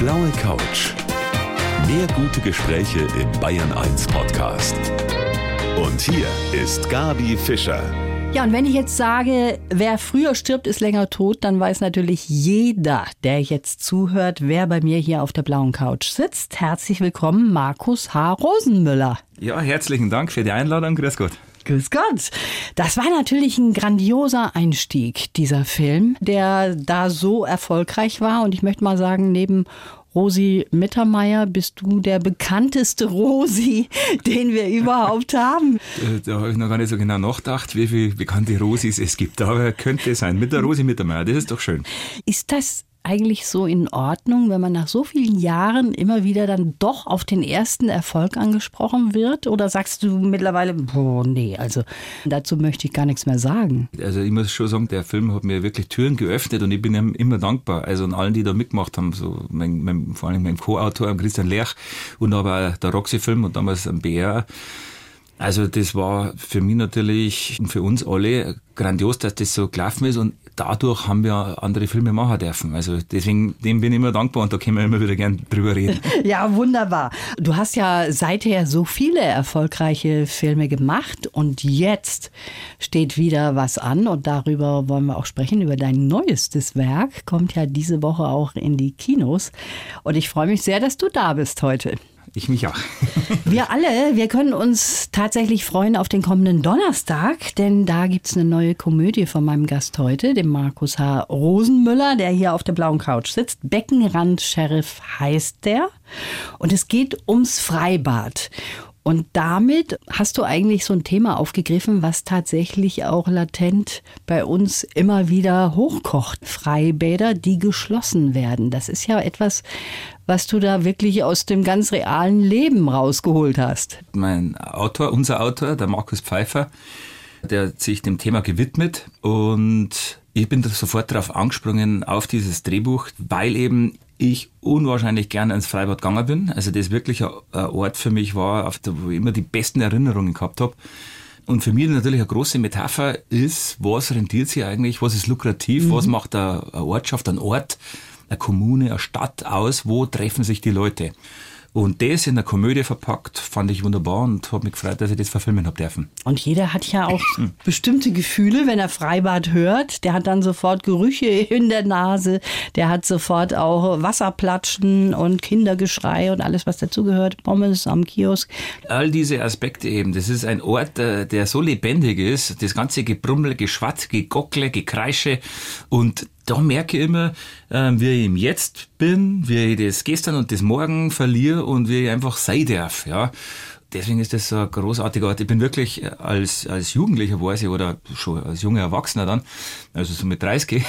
blaue Couch. Mehr gute Gespräche im Bayern 1 Podcast. Und hier ist Gabi Fischer. Ja, und wenn ich jetzt sage, wer früher stirbt, ist länger tot, dann weiß natürlich jeder, der jetzt zuhört, wer bei mir hier auf der blauen Couch sitzt. Herzlich willkommen, Markus H. Rosenmüller. Ja, herzlichen Dank für die Einladung. Grüß Gott. Grüß Gott. Das war natürlich ein grandioser Einstieg, dieser Film, der da so erfolgreich war. Und ich möchte mal sagen, neben Rosi Mittermeier, bist du der bekannteste Rosi, den wir überhaupt haben. Äh, da habe ich noch gar nicht so genau nachgedacht, wie viele bekannte Rosis es gibt. Aber könnte es sein. Mit der Rosi Mittermeier, das ist doch schön. Ist das eigentlich so in Ordnung, wenn man nach so vielen Jahren immer wieder dann doch auf den ersten Erfolg angesprochen wird? Oder sagst du mittlerweile, boah, nee, also dazu möchte ich gar nichts mehr sagen? Also ich muss schon sagen, der Film hat mir wirklich Türen geöffnet und ich bin ihm immer dankbar. Also an allen, die da mitgemacht haben, so mein, mein, vor allem meinem Co-Autor, Christian Lerch und aber der Roxy-Film und damals am BR. Also das war für mich natürlich und für uns alle grandios, dass das so gelaufen ist und dadurch haben wir andere Filme machen dürfen. Also deswegen, dem bin ich immer dankbar und da können wir immer wieder gern drüber reden. ja, wunderbar. Du hast ja seither so viele erfolgreiche Filme gemacht und jetzt steht wieder was an und darüber wollen wir auch sprechen, über dein neuestes Werk. Kommt ja diese Woche auch in die Kinos und ich freue mich sehr, dass du da bist heute. Ich mich auch. wir alle, wir können uns tatsächlich freuen auf den kommenden Donnerstag, denn da gibt es eine neue Komödie von meinem Gast heute, dem Markus H. Rosenmüller, der hier auf der blauen Couch sitzt. Beckenrand-Sheriff heißt der. Und es geht ums Freibad. Und damit hast du eigentlich so ein Thema aufgegriffen, was tatsächlich auch latent bei uns immer wieder hochkocht. Freibäder, die geschlossen werden. Das ist ja etwas, was du da wirklich aus dem ganz realen Leben rausgeholt hast. Mein Autor, unser Autor, der Markus Pfeiffer, der hat sich dem Thema gewidmet und ich bin sofort darauf angesprungen, auf dieses Drehbuch, weil eben ich unwahrscheinlich gerne ins Freibad gegangen bin. Also das wirklich ein Ort für mich war, auf der, wo ich immer die besten Erinnerungen gehabt habe. Und für mich natürlich eine große Metapher ist, was rentiert sich eigentlich, was ist lukrativ, mhm. was macht eine Ortschaft, ein Ort, eine Kommune, eine Stadt aus, wo treffen sich die Leute. Und das in der Komödie verpackt, fand ich wunderbar und habe mich gefreut, dass ich das verfilmen habe dürfen. Und jeder hat ja auch bestimmte Gefühle, wenn er Freibad hört. Der hat dann sofort Gerüche in der Nase, der hat sofort auch Wasserplatschen und Kindergeschrei und alles, was dazugehört. Pommes am Kiosk. All diese Aspekte eben. Das ist ein Ort, äh, der so lebendig ist. Das ganze Gebrummel, Geschwatz, Gegockle, Gekreische und da merke ich immer, äh, wie ich im Jetzt bin, wie ich das gestern und das morgen verliere und wie ich einfach sein darf. Ja deswegen ist das so ein großartiger Ort. Ich bin wirklich als, als Jugendlicher weiß ich, oder schon als junger Erwachsener dann, also so mit 30,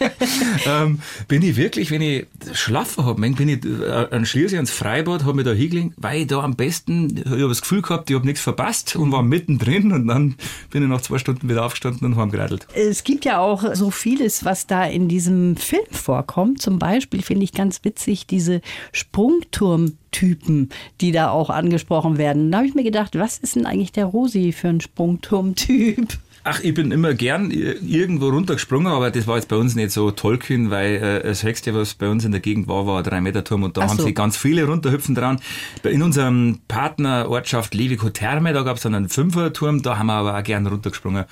ähm, bin ich wirklich, wenn ich schlafen habe, bin ich äh, an Schliersee ans Freibad, habe mich da hingelegt, weil ich da am besten, ich habe das Gefühl gehabt, ich habe nichts verpasst und war mittendrin und dann bin ich nach zwei Stunden wieder aufgestanden und haben geradelt. Es gibt ja auch so vieles, was da in diesem Film vorkommt. Zum Beispiel finde ich ganz witzig diese Sprungturm Typen, die da auch angesprochen werden. Da habe ich mir gedacht, was ist denn eigentlich der Rosi für ein Sprungturm-Typ? Ach, ich bin immer gern irgendwo runtergesprungen, aber das war jetzt bei uns nicht so tollkühn, weil äh, das höchste, was bei uns in der Gegend war, war ein 3-Meter-Turm und da Ach haben so. sich ganz viele runterhüpfen dran. In unserem Partnerortschaft Levico-Therme, da gab es dann einen Fünfer-Turm, da haben wir aber auch gern runtergesprungen.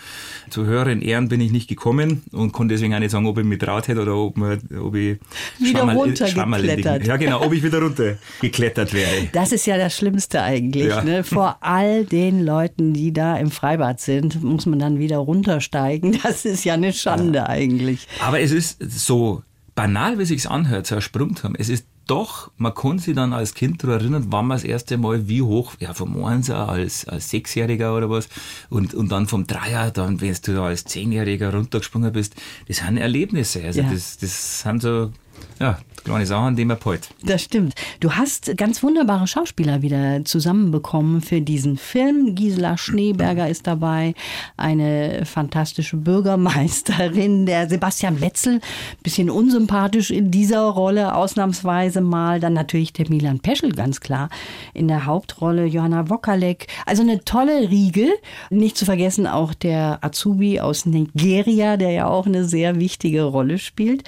Zu höheren Ehren bin ich nicht gekommen und konnte deswegen auch nicht sagen, ob ich mich traut hätte oder ob, man, ob ich wieder runtergeklettert. Ja, genau, ob ich wieder runtergeklettert wäre. Das ist ja das Schlimmste eigentlich. Ja. Ne? Vor all den Leuten, die da im Freibad sind, muss man dann wieder runtersteigen. Das ist ja eine Schande ja. eigentlich. Aber es ist so banal, wie sich's anhört, so ein Sprungturm. Es ist doch, man kann sich dann als Kind daran erinnern, wann man das erste Mal wie hoch, ja, vom Einser als, als Sechsjähriger oder was, und, und dann vom Dreier, dann, wenn du da als Zehnjähriger runtergesprungen bist, das sind Erlebnisse. Also, ja. das, das sind so, ja, Sachen, die man palt. Das stimmt. Du hast ganz wunderbare Schauspieler wieder zusammenbekommen für diesen Film. Gisela Schneeberger ist dabei, eine fantastische Bürgermeisterin, der Sebastian Wetzel, bisschen unsympathisch in dieser Rolle, ausnahmsweise mal. Dann natürlich der Milan Peschel, ganz klar, in der Hauptrolle, Johanna Wokalek. Also eine tolle Riege. Nicht zu vergessen auch der Azubi aus Nigeria, der ja auch eine sehr wichtige Rolle spielt.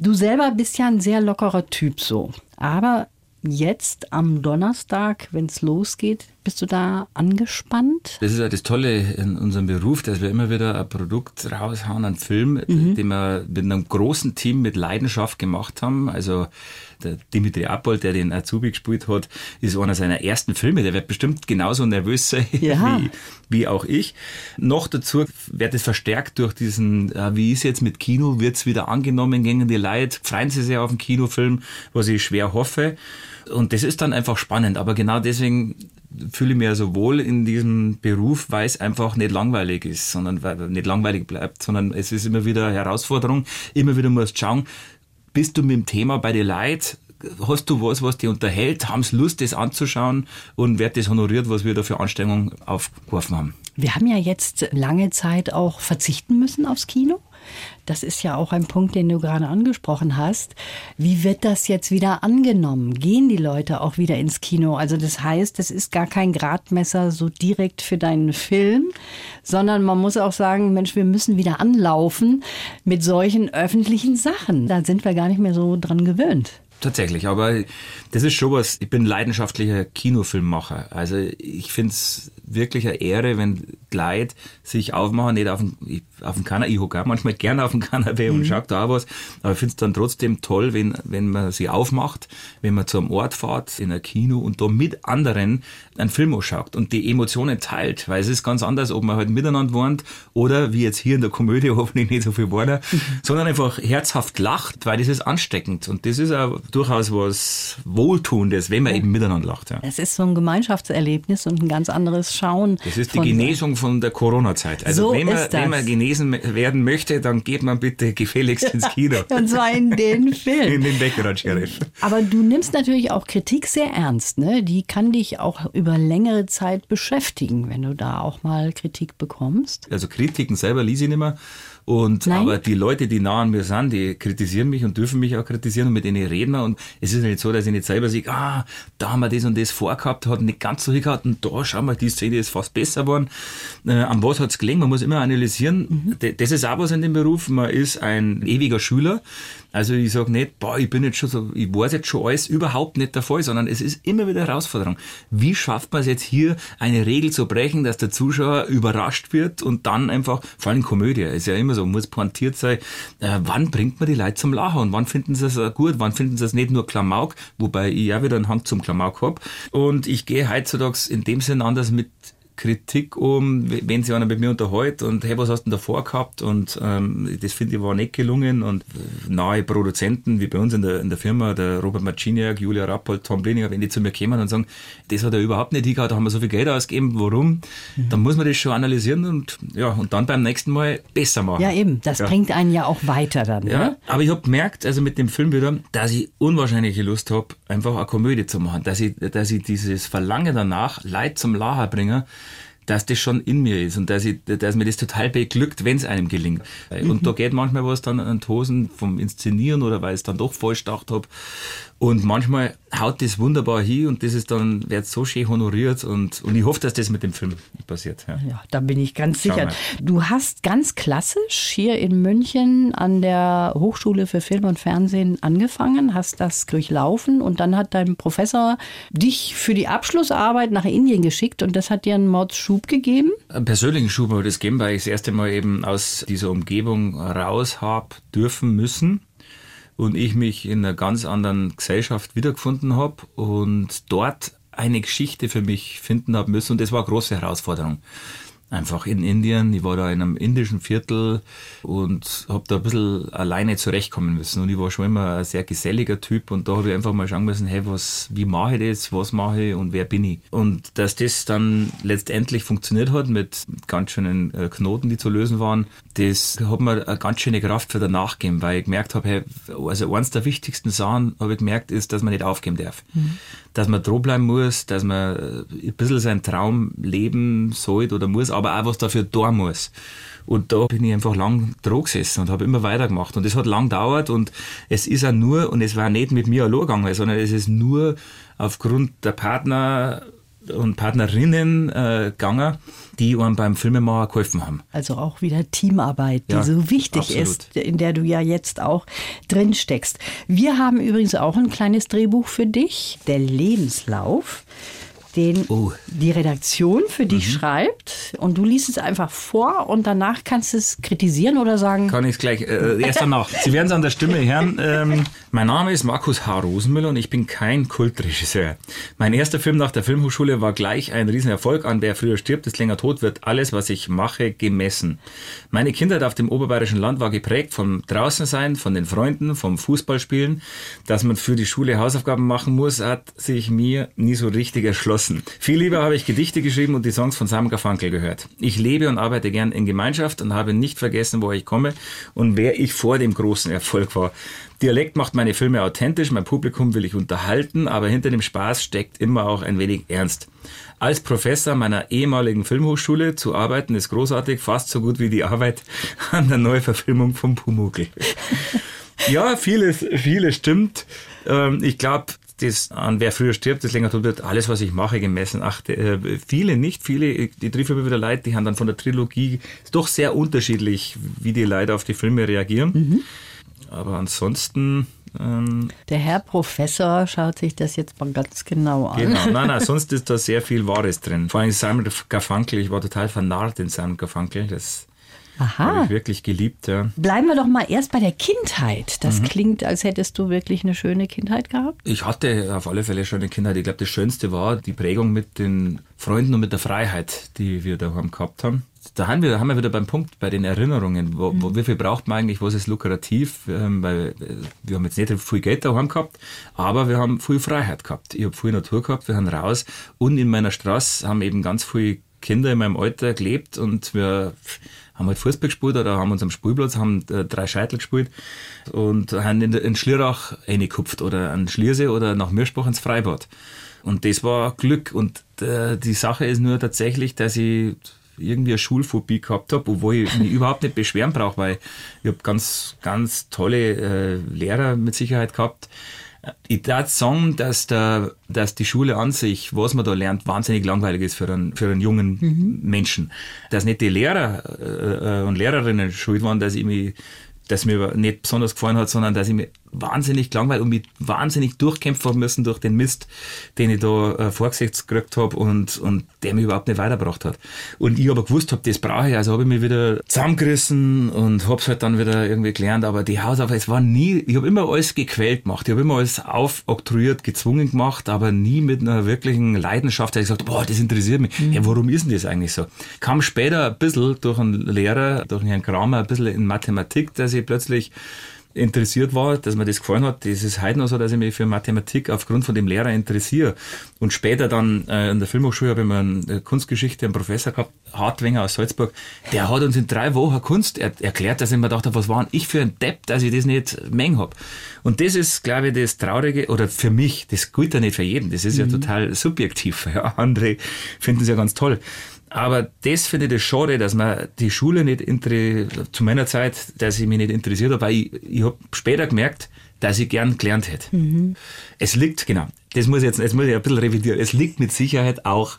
Du selber bist ja ein sehr lockerer Typ so. Aber jetzt am Donnerstag, wenn es losgeht, bist du da angespannt? Das ist ja das Tolle in unserem Beruf, dass wir immer wieder ein Produkt raushauen, einen Film, mhm. den wir mit einem großen Team mit Leidenschaft gemacht haben. Also der Dimitri Appold, der den Azubi gespielt hat, ist einer seiner ersten Filme. Der wird bestimmt genauso nervös sein ja. wie, wie auch ich. Noch dazu wird es verstärkt durch diesen, äh, wie ist jetzt mit Kino, wird es wieder angenommen gegen die Leute, freuen sie sich auf den Kinofilm, was ich schwer hoffe. Und das ist dann einfach spannend. Aber genau deswegen fühle ich mich so wohl in diesem Beruf, weil es einfach nicht langweilig ist, sondern weil nicht langweilig bleibt, sondern es ist immer wieder Herausforderung. Immer wieder musst schauen, bist du mit dem Thema bei den Leuten? Hast du was, was dich unterhält? Haben sie Lust, das anzuschauen? Und wird das honoriert, was wir da für Anstrengungen aufgeworfen haben? Wir haben ja jetzt lange Zeit auch verzichten müssen aufs Kino. Das ist ja auch ein Punkt, den du gerade angesprochen hast. Wie wird das jetzt wieder angenommen? Gehen die Leute auch wieder ins Kino? Also das heißt, es ist gar kein Gradmesser so direkt für deinen Film, sondern man muss auch sagen, Mensch, wir müssen wieder anlaufen mit solchen öffentlichen Sachen. Da sind wir gar nicht mehr so dran gewöhnt. Tatsächlich, aber das ist schon was. Ich bin leidenschaftlicher Kinofilmmacher. Also ich finde es wirklich eine Ehre, wenn Leute sich aufmachen, nicht auf dem, auf dem Kanapee, ich hocke auch manchmal gerne auf dem Kanapee mhm. und schaue da was, aber ich finde es dann trotzdem toll, wenn, wenn man sich aufmacht, wenn man zum Ort fährt, in ein Kino und da mit anderen einen Film anschaut und die Emotionen teilt, weil es ist ganz anders, ob man halt miteinander wohnt oder wie jetzt hier in der Komödie hoffentlich nicht so viel Worte, mhm. sondern einfach herzhaft lacht, weil das ist ansteckend und das ist auch durchaus was Wohltuendes, wenn man eben miteinander lacht. Ja. Es ist so ein Gemeinschaftserlebnis und ein ganz anderes Schauen. Das ist die Genesung von der Corona-Zeit. Also so wenn, man, wenn man genesen werden möchte, dann geht man bitte gefälligst ins Kino. und zwar in den Film. In den Background Sheriff. Aber du nimmst natürlich auch Kritik sehr ernst. Ne? Die kann dich auch über längere Zeit beschäftigen, wenn du da auch mal Kritik bekommst. Also Kritiken selber ließ ich nicht mehr. Und Nein. aber die Leute, die nah an mir sind, die kritisieren mich und dürfen mich auch kritisieren und mit denen reden wir. Und es ist nicht so, dass ich nicht selber sage, ah, da haben wir das und das vorgehabt, hat nicht ganz so hingehabt und da schauen wir, die Szene ist fast besser geworden. Äh, an was hat's gelegen? Man muss immer analysieren. Mhm. Das ist auch was in dem Beruf. Man ist ein ewiger Schüler. Also ich sage nicht, boah, ich bin jetzt schon so, ich weiß jetzt schon alles, überhaupt nicht der Fall, sondern es ist immer wieder Herausforderung. Wie schafft man es jetzt hier, eine Regel zu brechen, dass der Zuschauer überrascht wird und dann einfach, vor allem Komödie, ist ja immer so, muss pointiert sein, äh, wann bringt man die Leute zum Lachen und wann finden sie es gut, wann finden sie es nicht nur Klamauk, wobei ich ja wieder einen Hang zum Klamauk habe. Und ich gehe heutzutage in dem Sinn anders mit Kritik um, wenn sich einer mit mir unterhält und hey, was hast du denn davor gehabt? Und ähm, das finde ich war nicht gelungen. Und nahe Produzenten, wie bei uns in der, in der Firma, der Robert Marciniak, Julia Rappold, Tom Blininger, wenn die zu mir kommen und sagen, das hat er überhaupt nicht hingehauen, da haben wir so viel Geld ausgegeben, warum? Mhm. Dann muss man das schon analysieren und ja, und dann beim nächsten Mal besser machen. Ja, eben, das ja. bringt einen ja auch weiter dann. Ja, ne? aber ich habe gemerkt, also mit dem Film wieder, dass ich unwahrscheinliche Lust habe, einfach eine Komödie zu machen, dass ich, dass ich dieses Verlangen danach, Leid zum Lachen bringen, dass das schon in mir ist und dass, ich, dass mir das total beglückt, wenn es einem gelingt. Und da geht manchmal was dann an Hosen vom Inszenieren oder weil ich es dann doch falsch gedacht habe. Und manchmal haut das wunderbar hin und das ist dann, wird so schön honoriert und, und ich hoffe, dass das mit dem Film passiert. Ja, ja da bin ich ganz sicher. Du hast ganz klassisch hier in München an der Hochschule für Film und Fernsehen angefangen, hast das durchlaufen und dann hat dein Professor dich für die Abschlussarbeit nach Indien geschickt und das hat dir einen Mordsschub gegeben? Einen persönlichen Schub habe ich das gegeben, weil ich das erste Mal eben aus dieser Umgebung raus habe dürfen müssen und ich mich in einer ganz anderen Gesellschaft wiedergefunden habe und dort eine Geschichte für mich finden habe müssen. Und das war eine große Herausforderung einfach in Indien. Ich war da in einem indischen Viertel und habe da ein bisschen alleine zurechtkommen müssen. Und ich war schon immer ein sehr geselliger Typ und da habe ich einfach mal schauen müssen, hey, was, wie mache ich das, was mache ich und wer bin ich? Und dass das dann letztendlich funktioniert hat mit ganz schönen äh, Knoten, die zu lösen waren, das hat mir eine ganz schöne Kraft für danach gegeben, weil ich gemerkt habe, hey, also eines der wichtigsten Sachen, habe ich gemerkt, ist, dass man nicht aufgeben darf. Mhm. Dass man dranbleiben muss, dass man äh, ein bisschen seinen Traum leben sollte oder muss, aber auch was dafür da muss. Und da bin ich einfach lang dran gesessen und habe immer weitergemacht. Und es hat lang gedauert und es ist auch nur, und es war nicht mit mir allein gegangen, sondern es ist nur aufgrund der Partner und Partnerinnen äh, gegangen, die einem beim Filmemacher geholfen haben. Also auch wieder Teamarbeit, die Ja, so wichtig absolut. ist, in der du ja jetzt auch drin steckst. Wir haben übrigens auch ein kleines Drehbuch für dich, der Lebenslauf, den Oh. die Redaktion für dich schreibt und du liest es einfach vor und danach kannst du es kritisieren oder sagen, Kann ich es gleich, äh, erst danach. Sie werden es an der Stimme hören. Ähm, mein Name ist Markus H. Rosenmüller und ich bin kein Kultregisseur. Mein erster Film nach der Filmhochschule war gleich ein Riesenerfolg. An Wer früher stirbt, ist länger tot, wird alles, was ich mache, gemessen. Meine Kindheit auf dem oberbayerischen Land war geprägt vom Draußensein, von den Freunden, vom Fußballspielen. Dass man für die Schule Hausaufgaben machen muss, hat sich mir nie so richtig erschlossen. Viel lieber habe ich Gedichte geschrieben und die Songs von Sam Garfunkel gehört. Ich lebe und arbeite gern in Gemeinschaft und habe nicht vergessen, woher ich komme und wer ich vor dem großen Erfolg war. Dialekt macht meine Filme authentisch, mein Publikum will ich unterhalten, aber hinter dem Spaß steckt immer auch ein wenig Ernst. Als Professor meiner ehemaligen Filmhochschule zu arbeiten ist großartig, fast so gut wie die Arbeit an der Neuverfilmung von Pumuckl. Ja, vieles, vieles stimmt. Ähm, ich glaube, das an wer früher stirbt, das länger tot wird, alles, was ich mache, gemessen. Ach, äh, viele nicht, viele, die trifft immer wieder Leute, die haben dann von der Trilogie, ist doch sehr unterschiedlich, wie die Leute auf die Filme reagieren. Aber ansonsten, ähm, der Herr Professor schaut sich das jetzt mal ganz genau an. genau, nein, nein, sonst ist da sehr viel Wahres drin. Vor allem Simon Garfunkel, ich war total vernarrt in Simon Garfunkel, das habe Aha. ich wirklich geliebt, ja. Bleiben wir doch mal erst bei der Kindheit. Mhm. Das klingt, als hättest du wirklich eine schöne Kindheit gehabt. Ich hatte auf alle Fälle schon eine Kindheit. Ich glaube, das Schönste war die Prägung mit den Freunden und mit der Freiheit, die wir daheim gehabt haben. Da haben wir, haben wir wieder beim Punkt bei den Erinnerungen. Wo, wo, wie viel braucht man eigentlich? Was ist lukrativ? Ähm, weil äh, wir haben jetzt nicht viel Geld daheim gehabt, aber wir haben viel Freiheit gehabt. Ich habe viel Natur gehabt. Wir haben raus und in meiner Straße haben eben ganz viele Kinder in meinem Alter gelebt und wir haben halt Fußball gespielt oder haben uns am Spielplatz, haben äh, drei Scheitel gespielt und haben in, in Schlierach reingekupft oder an Schliersee oder nach Mirschbach ins Freibad. Und das war Glück. Und äh, die Sache ist nur tatsächlich, dass ich irgendwie eine Schulphobie gehabt habe, obwohl ich mich überhaupt nicht beschweren brauche, weil ich habe ganz, ganz tolle äh, Lehrer mit Sicherheit gehabt. Ich darf sagen, dass, der, dass die Schule an sich, was man da lernt, wahnsinnig langweilig ist für einen, für einen jungen Menschen. Dass nicht die Lehrer äh, äh, und Lehrerinnen schuld waren, dass ich mich das mir nicht besonders gefallen hat, sondern dass ich mich wahnsinnig gelangweilt und mich wahnsinnig durchkämpfen müssen durch den Mist, den ich da äh, vorgesetzt gekriegt habe und, und der mich überhaupt nicht weitergebracht hat. Und ich aber gewusst habe, das brauche ich, also habe ich mich wieder zusammengerissen und habe es halt dann wieder irgendwie gelernt, aber die Hausaufgaben, es war nie, ich habe immer alles gequält gemacht, ich habe immer alles aufoktroyiert, gezwungen gemacht, aber nie mit einer wirklichen Leidenschaft, da ich gesagt, boah, das interessiert mich. Ja, warum ist denn das eigentlich so? Kam später ein bisschen durch einen Lehrer, durch einen Herrn Kramer, ein bisschen in Mathematik, dass ich plötzlich interessiert war, dass mir das gefallen hat. Das ist heute noch so, dass ich mich für Mathematik aufgrund von dem Lehrer interessiere. Und später dann äh, in der Filmhochschule habe ich mir eine Kunstgeschichte, einen Professor gehabt, Hartwenger aus Salzburg, der hat uns in drei Wochen Kunst er erklärt, dass ich mir gedacht habe, was war denn ich für ein Depp, dass ich das nicht mengen habe. Und das ist, glaube ich, das Traurige, oder für mich, das gilt ja nicht für jeden, das ist ja total subjektiv. Ja, andere finden es ja ganz toll. Aber das finde ich das schade, dass man die Schule nicht zu meiner Zeit, dass ich mich nicht interessiert habe, weil ich, ich habe später gemerkt, dass ich gern gelernt hätte. Es liegt, genau, das muss ich jetzt, jetzt muss ich ein bisschen revidieren, es liegt mit Sicherheit auch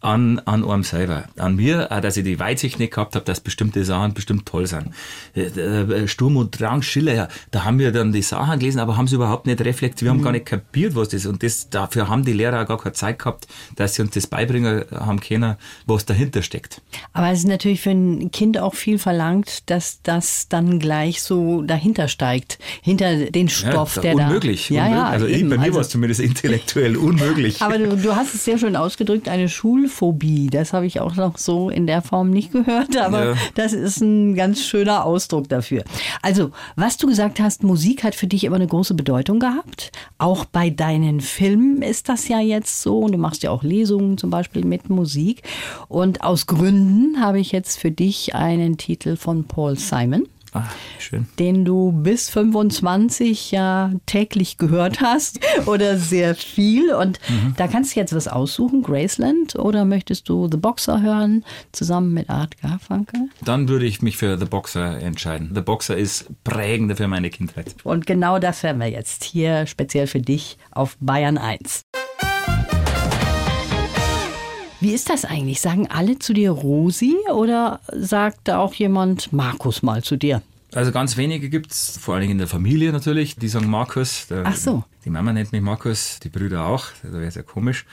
an, an einem selber. An mir, auch, dass ich die Weitsicht nicht gehabt habe, dass bestimmte Sachen bestimmt toll sind. Äh, äh, Sturm und Drang, Schiller, ja, da haben wir dann die Sachen gelesen, aber haben sie überhaupt nicht reflektiert. Wir haben gar nicht kapiert, was das ist. Und das, dafür haben die Lehrer auch gar keine Zeit gehabt, dass sie uns das beibringen haben können, was dahinter steckt. Aber es ist natürlich für ein Kind auch viel verlangt, dass das dann gleich so dahinter steigt, hinter den Stoff, ja, der unmöglich, da. Ja, unmöglich. ja, also ich, eben. bei mir Also- war es zumindest intellektuell unmöglich. Aber du, du hast es sehr schön ausgedrückt, eine Schulphobie. Das habe ich auch noch so in der Form nicht gehört, aber Ja. das ist ein ganz schöner Ausdruck dafür. Also, was du gesagt hast, Musik hat für dich immer eine große Bedeutung gehabt. Auch bei deinen Filmen ist das ja jetzt so. Und du machst ja auch Lesungen zum Beispiel mit Musik. Und aus Gründen habe ich jetzt für dich einen Titel von Paul Simon ah, schön. den du bis 25 ja täglich gehört hast oder sehr viel. Und da kannst du jetzt was aussuchen, Graceland, oder möchtest du The Boxer hören, zusammen mit Art Garfunkel? Dann würde ich mich für The Boxer entscheiden. The Boxer ist prägender für meine Kindheit. Und genau das hören wir jetzt hier speziell für dich auf Bayern 1. Wie ist das eigentlich? Sagen alle zu dir Rosi oder sagt da auch jemand Markus mal zu dir? Also ganz wenige gibt es, vor allen Dingen in der Familie natürlich, die sagen Markus. Der, Ach so. Die Mama nennt mich Markus, die Brüder auch, da wäre es ja komisch.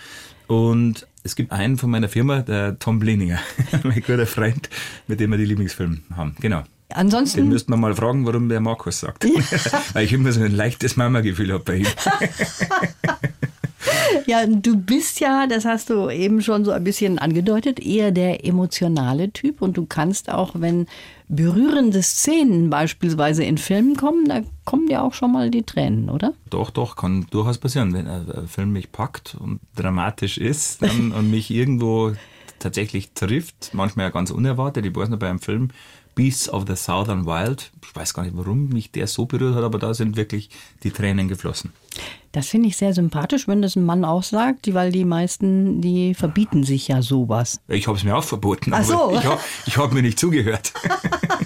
Und es gibt einen von meiner Firma, der Tom Blininger, mein guter Freund, mit dem wir die Lieblingsfilme haben. Genau. Ansonsten. Den müsste man mal fragen, warum der Markus sagt. Ja. Weil ich immer so ein leichtes Mama-Gefühl habe bei ihm. Ja, du bist ja, das hast du eben schon so ein bisschen angedeutet, eher der emotionale Typ und du kannst auch, wenn berührende Szenen beispielsweise in Filmen kommen, da kommen ja auch schon mal die Tränen, oder? Doch, doch, kann durchaus passieren. Wenn ein Film mich packt und dramatisch ist dann, und mich irgendwo tatsächlich trifft, manchmal ja ganz unerwartet. Ich weiß noch bei einem Film, Beasts of the Southern Wild. Ich weiß gar nicht, warum mich der so berührt hat, aber da sind wirklich die Tränen geflossen. Das finde ich sehr sympathisch, wenn das ein Mann auch sagt, weil die meisten, die verbieten sich ja sowas. Ich habe es mir auch verboten, Ach so. ich habe hab mir nicht zugehört.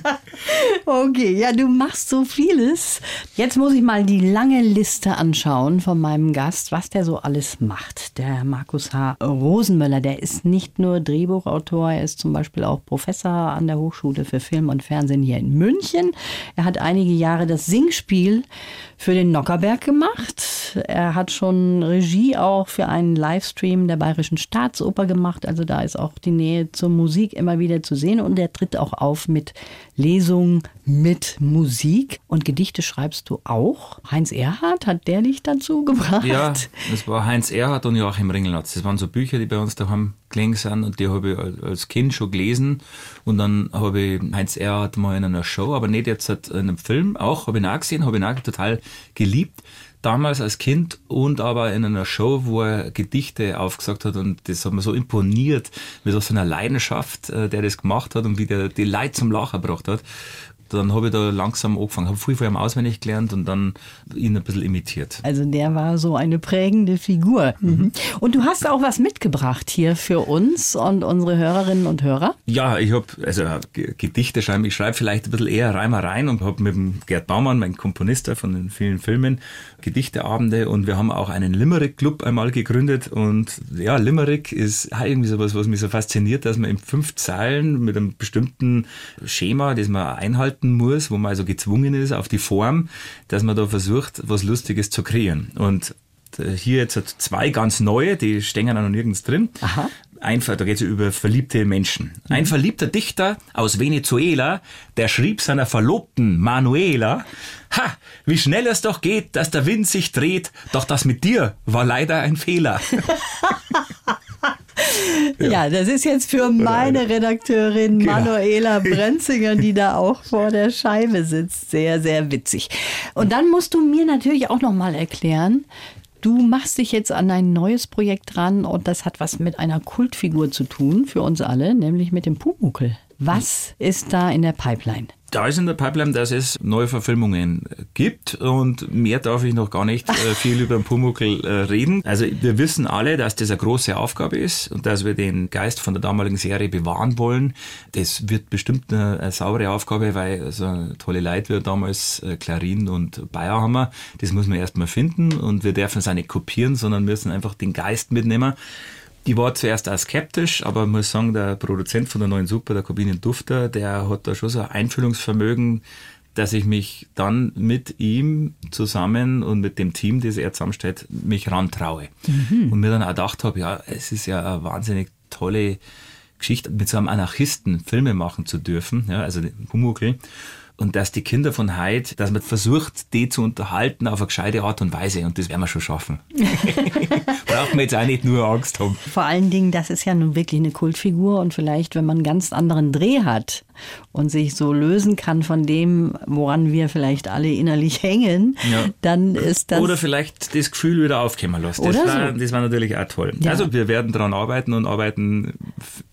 okay, ja, du machst so vieles. Jetzt muss ich mal die lange Liste anschauen von meinem Gast, was der so alles macht. Der Markus H. Rosenmöller, der ist nicht nur Drehbuchautor, er ist zum Beispiel auch Professor an der Hochschule für Film und Fernsehen hier in München. Er hat einige Jahre das Singspiel für den Nockerberg gemacht. Er hat schon Regie auch für einen Livestream der Bayerischen Staatsoper gemacht. Also da ist auch die Nähe zur Musik immer wieder zu sehen. Und er tritt auch auf mit Lesungen mit Musik. Und Gedichte schreibst du auch. Heinz Erhardt, hat der dich dazu gebracht? Ja, das war Heinz Erhardt und Joachim Ringelnatz. Das waren so Bücher, die bei uns daheim gelegen sind und die habe ich als Kind schon gelesen. Und dann habe ich Heinz Erhardt mal in einer Show, aber nicht jetzt in einem Film, auch, habe ich auch gesehen, habe ich auch total geliebt damals als Kind und aber in einer Show, wo er Gedichte aufgesagt hat und das hat mir so imponiert mit so einer Leidenschaft, äh, der das gemacht hat und wie der die Leute zum Lachen gebracht hat dann habe ich da langsam angefangen, habe viel von ihm auswendig gelernt und dann ihn ein bisschen imitiert. Also der war so eine prägende Figur. Mhm. Und du hast auch was mitgebracht hier für uns und unsere Hörerinnen und Hörer? Ja, ich habe also Gedichte schreiben, ich schreibe vielleicht ein bisschen eher Reimereien und habe mit dem Gerd Baumann, mein Komponist von den vielen Filmen, Gedichteabende und wir haben auch einen Limerick-Club einmal gegründet und ja, Limerick ist irgendwie sowas, was mich so fasziniert, dass man in fünf Zeilen mit einem bestimmten Schema, das man einhalten halten muss, wo man also gezwungen ist auf die Form, dass man da versucht, was Lustiges zu kreieren. Und äh, hier jetzt zwei ganz neue, die stehen noch nirgends drin. Aha. Einfach, da geht es über verliebte Menschen. Mhm. Ein verliebter Dichter aus Venezuela, der schrieb seiner Verlobten Manuela, Ha, wie schnell es doch geht, dass der Wind sich dreht, doch das mit dir war leider ein Fehler. Ja. das ist jetzt für meine Redakteurin genau. Manuela Brenzinger, die da auch vor der Scheibe sitzt, sehr, sehr witzig. Und dann musst du mir natürlich auch noch mal erklären, Du machst dich jetzt an ein neues Projekt dran und das hat was mit einer Kultfigur zu tun für uns alle, nämlich mit dem Pumuckel. Was ist da in der Pipeline? Da ist in der Pipeline, dass es neue Verfilmungen gibt und mehr darf ich noch gar nicht äh, viel über den Pumuckl äh, reden. Also wir wissen alle, dass das eine große Aufgabe ist und dass wir den Geist von der damaligen Serie bewahren wollen. Das wird bestimmt eine, eine saubere Aufgabe, weil so tolle Leute wie damals äh, Clarin und Bayer haben wir. Das muss man erstmal finden und wir dürfen es auch nicht kopieren, sondern müssen einfach den Geist mitnehmen. Ich war zuerst auch skeptisch, aber muss sagen, der Produzent von der neuen Super, der Corbinian Dufter, der hat da schon so ein Einfühlungsvermögen, dass ich mich dann mit ihm zusammen und mit dem Team, das er zusammenstellt, mich rantraue. Mhm. Und mir dann auch gedacht habe, ja, es ist ja eine wahnsinnig tolle Geschichte, mit so einem Anarchisten Filme machen zu dürfen, ja, also den Pumuckl und dass die Kinder von heute, dass man versucht, die zu unterhalten auf eine gescheite Art und Weise und das werden wir schon schaffen. Braucht man jetzt auch nicht nur Angst haben. Vor allen Dingen, das ist ja nun wirklich eine Kultfigur und vielleicht, wenn man einen ganz anderen Dreh hat und sich so lösen kann von dem, woran wir vielleicht alle innerlich hängen, ja. dann ist das... Oder vielleicht das Gefühl wieder aufkommen lassen. Das, war, so. das war natürlich auch toll. Ja. Also wir werden daran arbeiten und arbeiten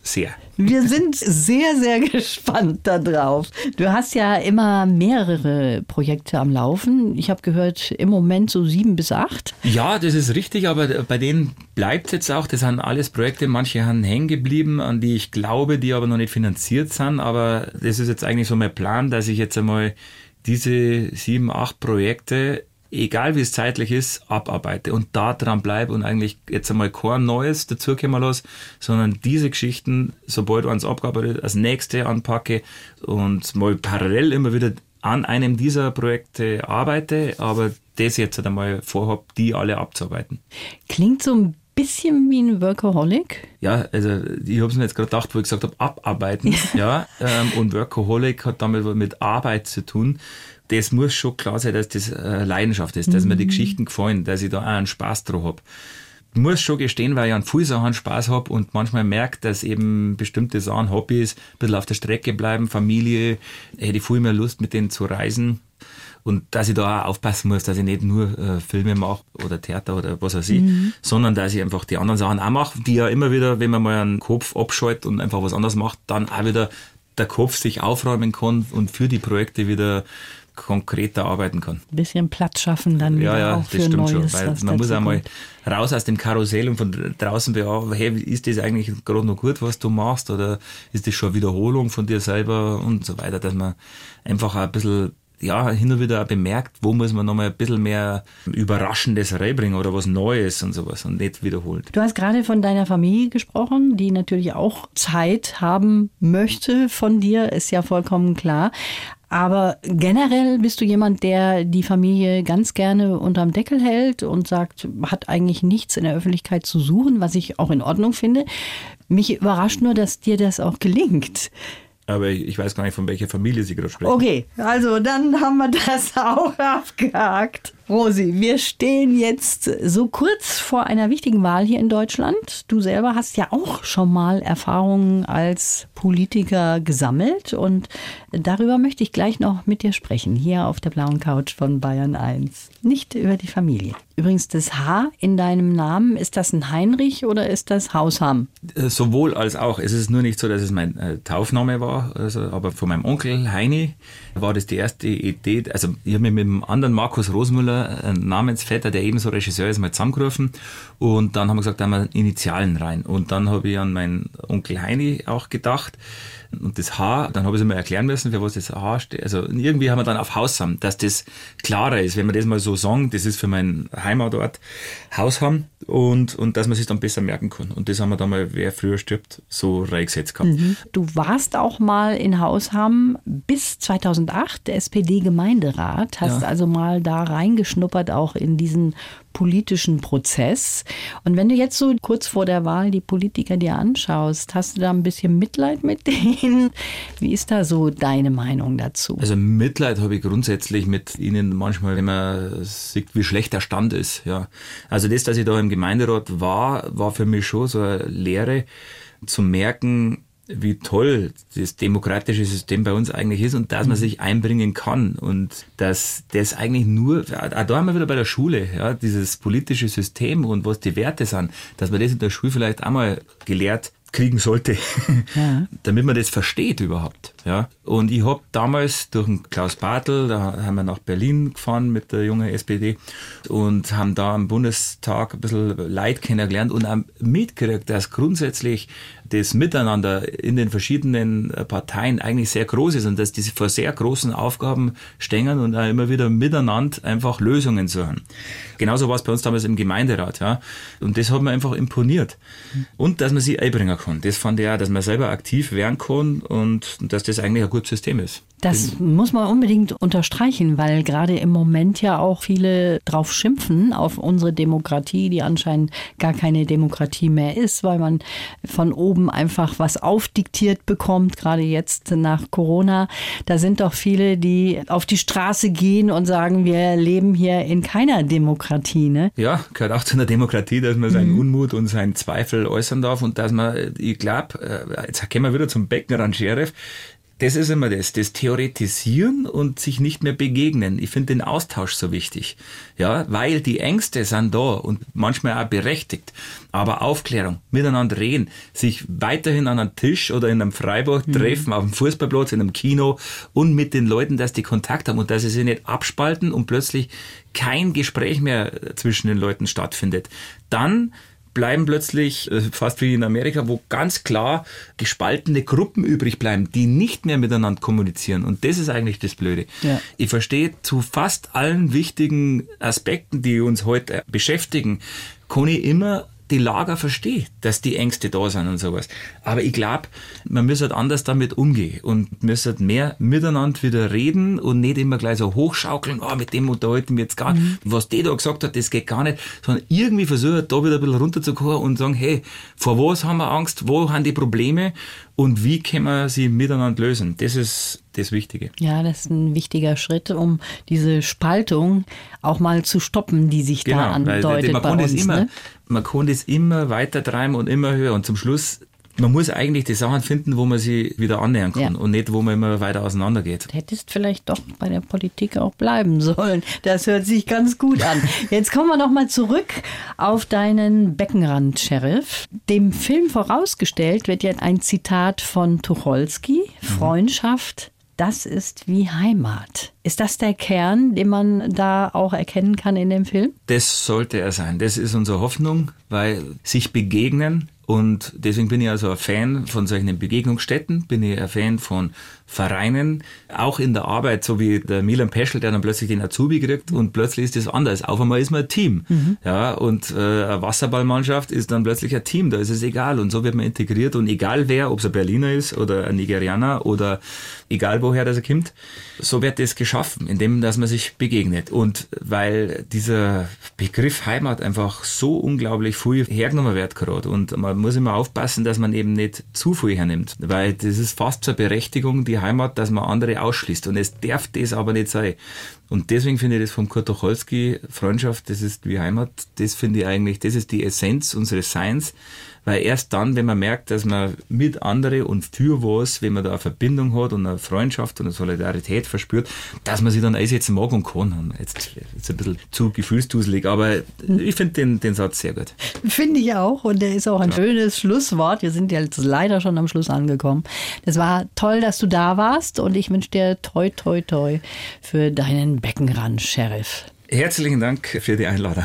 sehr. Wir sind sehr, sehr gespannt darauf. Du hast ja immer mehrere Projekte am Laufen. Ich habe gehört, im Moment so sieben bis acht. Ja, das ist richtig, aber bei denen bleibt jetzt auch, das sind alles Projekte, manche haben hängen geblieben, an die ich glaube, die aber noch nicht finanziert sind, aber das ist jetzt eigentlich so mein Plan, dass ich jetzt einmal diese sieben, acht Projekte egal wie es zeitlich ist, abarbeite und da dran bleibe und eigentlich jetzt einmal kein Neues dazukommen lasse, sondern diese Geschichten, sobald eins abgearbeitet, als nächste anpacke und mal parallel immer wieder an einem dieser Projekte arbeite, aber das jetzt halt einmal vorhabe, die alle abzuarbeiten. Klingt so ein bisschen wie ein Workaholic. Ja, also ich habe es mir jetzt gerade gedacht, wo ich gesagt habe, abarbeiten. ja, ähm, und Workaholic hat damit mit Arbeit zu tun. Das muss schon klar sein, dass das äh, Leidenschaft ist, dass mir die Geschichten gefallen, dass ich da auch einen Spaß drauf habe muss schon gestehen, weil ich an vielen Sachen Spaß habe und manchmal merke, dass eben bestimmte Sachen, Hobbys, ein bisschen auf der Strecke bleiben, Familie, hätte ich viel mehr Lust, mit denen zu reisen. Und dass ich da auch aufpassen muss, dass ich nicht nur äh, Filme mache oder Theater oder was weiß ich, mhm. sondern dass ich einfach die anderen Sachen auch mache, die ja immer wieder, wenn man mal einen Kopf abschaltet und einfach was anderes macht, dann auch wieder der Kopf sich aufräumen kann und für die Projekte wieder konkreter arbeiten kann. Ein bisschen Platz schaffen dann ja, ja, auch das für stimmt Neues, schon, weil man muss einmal raus aus dem Karussell und von draußen beobachten, hey, ist das eigentlich gerade noch gut, was du machst oder ist das schon Wiederholung von dir selber und so weiter, dass man einfach ein bisschen ja, hin und wieder bemerkt, wo muss man nochmal ein bisschen mehr Überraschendes reinbringen oder was Neues und sowas und nicht wiederholt. Du hast gerade von deiner Familie gesprochen, die natürlich auch Zeit haben möchte von dir, ist ja vollkommen klar. Aber generell bist du jemand, der die Familie ganz gerne unterm Deckel hält und sagt, hat eigentlich nichts in der Öffentlichkeit zu suchen, was ich auch in Ordnung finde. Mich überrascht nur, dass dir das auch gelingt. Aber ich weiß gar nicht, von welcher Familie Sie gerade sprechen. Okay, also dann haben wir das auch abgehakt. Rosi, wir stehen jetzt so kurz vor einer wichtigen Wahl hier in Deutschland. Du selber hast ja auch schon mal Erfahrungen als Politiker gesammelt und darüber möchte ich gleich noch mit dir sprechen, hier auf der blauen Couch von Bayern 1. Nicht über die Familie. Übrigens, das H in deinem Namen, ist das ein Heinrich oder ist das Hausham? Äh, sowohl als auch. Es ist nur nicht so, dass es mein äh, Taufname war, also, aber von meinem Onkel Heini war das die erste Idee. Also ich habe mich mit dem anderen Markus Rosenmüller ein Namensvetter, der ebenso Regisseur ist, mal zusammengerufen. Und dann haben wir gesagt, wir Initialen rein. Und dann habe ich an meinen Onkel Heini auch gedacht. Und das H, dann habe ich es mir erklären müssen, für was das H steht. Also irgendwie haben wir dann auf Hausham, dass das klarer ist, wenn wir das mal so sagen, das ist für meinen Heimatort Hausham und, und dass man sich dann besser merken kann. Und das haben wir dann mal, wer früher stirbt, so reingesetzt gehabt. Mhm. Du warst auch mal in Hausham bis 2008 der SPD-Gemeinderat, hast ja. also mal da reingeschnuppert, auch in diesen politischen Prozess. Und wenn du jetzt so kurz vor der Wahl die Politiker dir anschaust, hast du da ein bisschen Mitleid mit denen? Wie ist da so deine Meinung dazu? Also Mitleid habe ich grundsätzlich mit ihnen manchmal, wenn man sieht, wie schlecht der Stand ist. Ja. Also das, dass ich da im Gemeinderat war, war für mich schon so eine Lehre zu merken, wie toll das demokratische System bei uns eigentlich ist und dass man mhm. sich einbringen kann und dass das eigentlich nur, auch da haben wir wieder bei der Schule, ja, dieses politische System und was die Werte sind, dass man das in der Schule vielleicht einmal gelehrt kriegen sollte, ja. damit man das versteht überhaupt. Ja. Und ich habe damals durch den Klaus Bartel, da haben wir nach Berlin gefahren mit der jungen SPD und haben da am Bundestag ein bisschen Leid kennengelernt und auch mitgekriegt, dass grundsätzlich das Miteinander in den verschiedenen Parteien eigentlich sehr groß ist und dass diese vor sehr großen Aufgaben stehen und auch immer wieder miteinander einfach Lösungen suchen. Genauso war es bei uns damals im Gemeinderat, ja. Und das hat mir einfach imponiert. Und dass man sie einbringen kann. Das fand ich auch, dass man selber aktiv werden kann und dass das eigentlich ein gutes System ist. Das muss man unbedingt unterstreichen, weil gerade im Moment ja auch viele drauf schimpfen auf unsere Demokratie, die anscheinend gar keine Demokratie mehr ist, weil man von oben einfach was aufdiktiert bekommt, gerade jetzt nach Corona. Da sind doch viele, die auf die Straße gehen und sagen, wir leben hier in keiner Demokratie. Ne? Ja, gehört auch zu einer Demokratie, dass man seinen mhm. Unmut und seinen Zweifel äußern darf und dass man, ich glaube, äh, jetzt kommen wir wieder zum Beckner Sheriff, das ist immer das, das Theoretisieren und sich nicht mehr begegnen. Ich finde den Austausch so wichtig. Ja, weil die Ängste sind da und manchmal auch berechtigt. Aber Aufklärung, miteinander reden, sich weiterhin an einem Tisch oder in einem Freibad mhm. treffen, auf dem Fußballplatz, in einem Kino und mit den Leuten, dass die Kontakt haben und dass sie sich nicht abspalten und plötzlich kein Gespräch mehr zwischen den Leuten stattfindet. Dann bleiben plötzlich, äh, fast wie in Amerika, wo ganz klar gespaltene Gruppen übrig bleiben, die nicht mehr miteinander kommunizieren. Und das ist eigentlich das Blöde. Ja. Ich verstehe zu fast allen wichtigen Aspekten, die uns heute beschäftigen, kann ich immer die Lager verstehe, dass die Ängste da sind und sowas. Aber ich glaube, man muss halt anders damit umgehen und müsste halt mehr miteinander wieder reden und nicht immer gleich so hochschaukeln, oh, mit dem unterhalten wir jetzt gar nicht. Mhm. Was der da gesagt hat, das geht gar nicht, sondern irgendwie versuchen, da wieder ein bisschen runterzukommen und sagen, hey, vor was haben wir Angst, wo haben die Probleme und wie können wir sie miteinander lösen? Das ist das Wichtige. Ja, das ist ein wichtiger Schritt, um diese Spaltung auch mal zu stoppen, die sich genau, da andeutet man bei uns. Immer, ne? Man kann das immer weiter treiben und immer höher und zum Schluss man muss eigentlich die Sachen finden, wo man sie wieder annähern kann ja. und nicht, wo man immer weiter auseinander geht. Hättest vielleicht doch bei der Politik auch bleiben sollen. Das hört sich ganz gut an. Jetzt kommen wir noch mal zurück auf deinen Beckenrand, Sheriff. Dem Film vorausgestellt wird ja ein Zitat von Tucholsky. Mhm. Freundschaft das ist wie Heimat. Ist das der Kern, den man da auch erkennen kann in dem Film? Das sollte er sein. Das ist unsere Hoffnung, weil sich begegnen und deswegen bin ich also ein Fan von solchen Begegnungsstätten, bin ich ein Fan von Vereinen, auch in der Arbeit, so wie der Milan Peschel, der dann plötzlich den Azubi kriegt und plötzlich ist das anders. Auf einmal ist man ein Team. Mhm. Ja, und äh, eine Wasserballmannschaft ist dann plötzlich ein Team, da ist es egal. Und so wird man integriert und egal wer, ob es ein Berliner ist oder ein Nigerianer oder egal woher das er kommt, so wird das geschaffen, indem dass man sich begegnet. Und weil dieser Begriff Heimat einfach so unglaublich viel hergenommen wird gerade und man muss immer aufpassen, dass man eben nicht zu viel hernimmt, weil das ist fast zur Berechtigung, die Heimat, dass man andere ausschließt und es darf das aber nicht sein. Und deswegen finde ich das vom Kurt Tucholsky, Freundschaft, das ist wie Heimat, das finde ich eigentlich, das ist die Essenz unseres Seins, weil erst dann, wenn man merkt, dass man mit andere und für was, wenn man da eine Verbindung hat und eine Freundschaft und eine Solidarität verspürt, dass man sich dann einsetzen mag und kann. Jetzt, jetzt ein bisschen zu gefühlsduselig, aber ich finde den, den Satz sehr gut. Finde ich auch und der ist auch ein ja. schönes Schlusswort. Wir sind jetzt leider schon am Schluss angekommen. Das war toll, dass du da warst und ich wünsche dir toi toi toi für deinen Beckenrand, Sheriff. Herzlichen Dank für die Einladung.